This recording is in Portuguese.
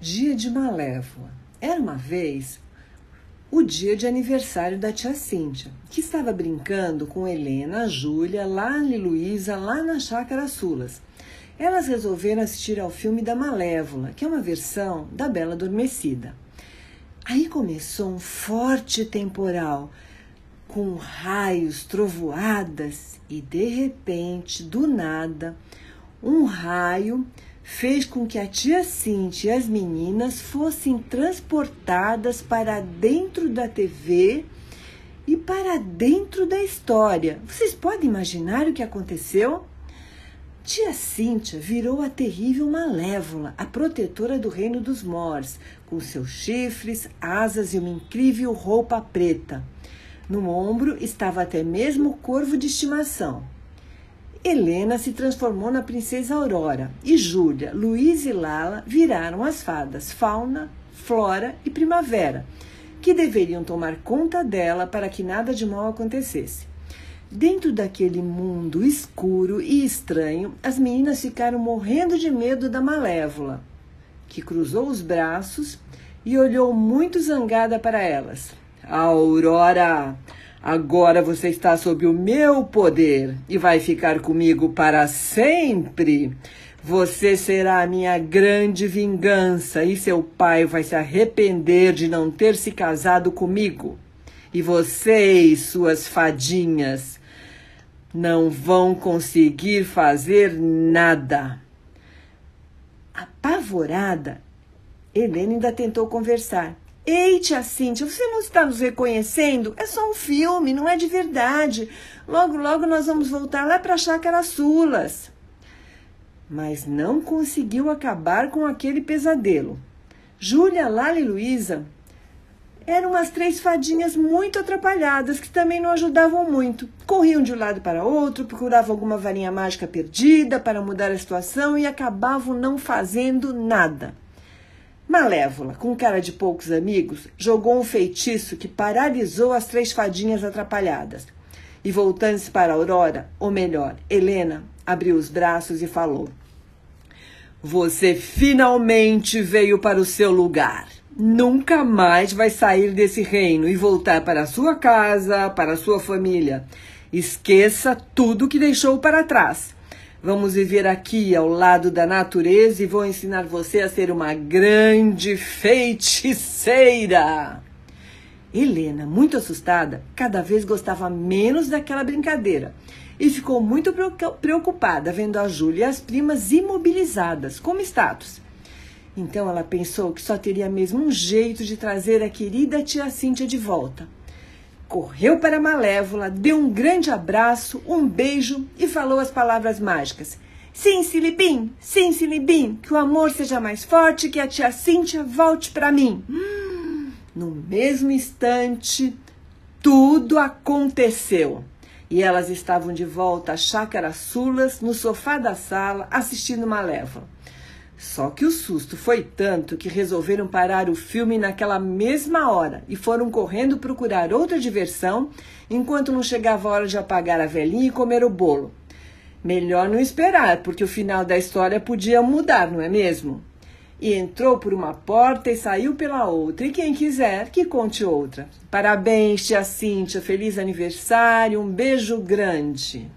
Dia de Malévola. Era uma vez o dia de aniversário da tia Cíntia, que estava brincando com Helena, Júlia, Lali Luísa lá na Chácara Sulas. Elas resolveram assistir ao filme da Malévola, que é uma versão da Bela Adormecida. Aí começou um forte temporal, com raios, trovoadas, e de repente, do nada, um raio fez com que a tia Cintia e as meninas fossem transportadas para dentro da TV e para dentro da história. Vocês podem imaginar o que aconteceu? Tia Cíntia virou a terrível Malévola, a protetora do reino dos Mors, com seus chifres, asas e uma incrível roupa preta. No ombro estava até mesmo o corvo de estimação. Helena se transformou na princesa Aurora e Júlia, Luiz e Lala viraram as fadas Fauna, Flora e Primavera, que deveriam tomar conta dela para que nada de mal acontecesse. Dentro daquele mundo escuro e estranho, as meninas ficaram morrendo de medo da Malévola, que cruzou os braços e olhou muito zangada para elas. Aurora, Agora você está sob o meu poder e vai ficar comigo para sempre. Você será a minha grande vingança e seu pai vai se arrepender de não ter se casado comigo. E vocês, suas fadinhas, não vão conseguir fazer nada. Apavorada, Helena ainda tentou conversar Ei, tia Cíntia, você não está nos reconhecendo? É só um filme, não é de verdade. Logo, logo nós vamos voltar lá para a Chácara Sulas. Mas não conseguiu acabar com aquele pesadelo. Júlia, Lala e Luísa eram umas três fadinhas muito atrapalhadas que também não ajudavam muito. Corriam de um lado para outro, procuravam alguma varinha mágica perdida para mudar a situação e acabavam não fazendo nada. Malévola, com cara de poucos amigos, jogou um feitiço que paralisou as três fadinhas atrapalhadas. E voltando-se para Aurora, ou melhor, Helena, abriu os braços e falou: Você finalmente veio para o seu lugar. Nunca mais vai sair desse reino e voltar para a sua casa, para a sua família. Esqueça tudo que deixou para trás. Vamos viver aqui ao lado da natureza e vou ensinar você a ser uma grande feiticeira. Helena, muito assustada, cada vez gostava menos daquela brincadeira e ficou muito preocupada vendo a Júlia e as primas imobilizadas, como status. Então ela pensou que só teria mesmo um jeito de trazer a querida tia Cíntia de volta correu para a Malévola, deu um grande abraço, um beijo e falou as palavras mágicas. Sim, Silibim, sim, Silibim, que o amor seja mais forte, que a tia Cíntia volte para mim. Hum, no mesmo instante, tudo aconteceu. E elas estavam de volta à chácara Sulas, no sofá da sala, assistindo Malévola. Só que o susto foi tanto que resolveram parar o filme naquela mesma hora e foram correndo procurar outra diversão enquanto não chegava a hora de apagar a velhinha e comer o bolo. Melhor não esperar, porque o final da história podia mudar, não é mesmo? E entrou por uma porta e saiu pela outra. E quem quiser, que conte outra. Parabéns, tia Cíntia. Feliz aniversário. Um beijo grande.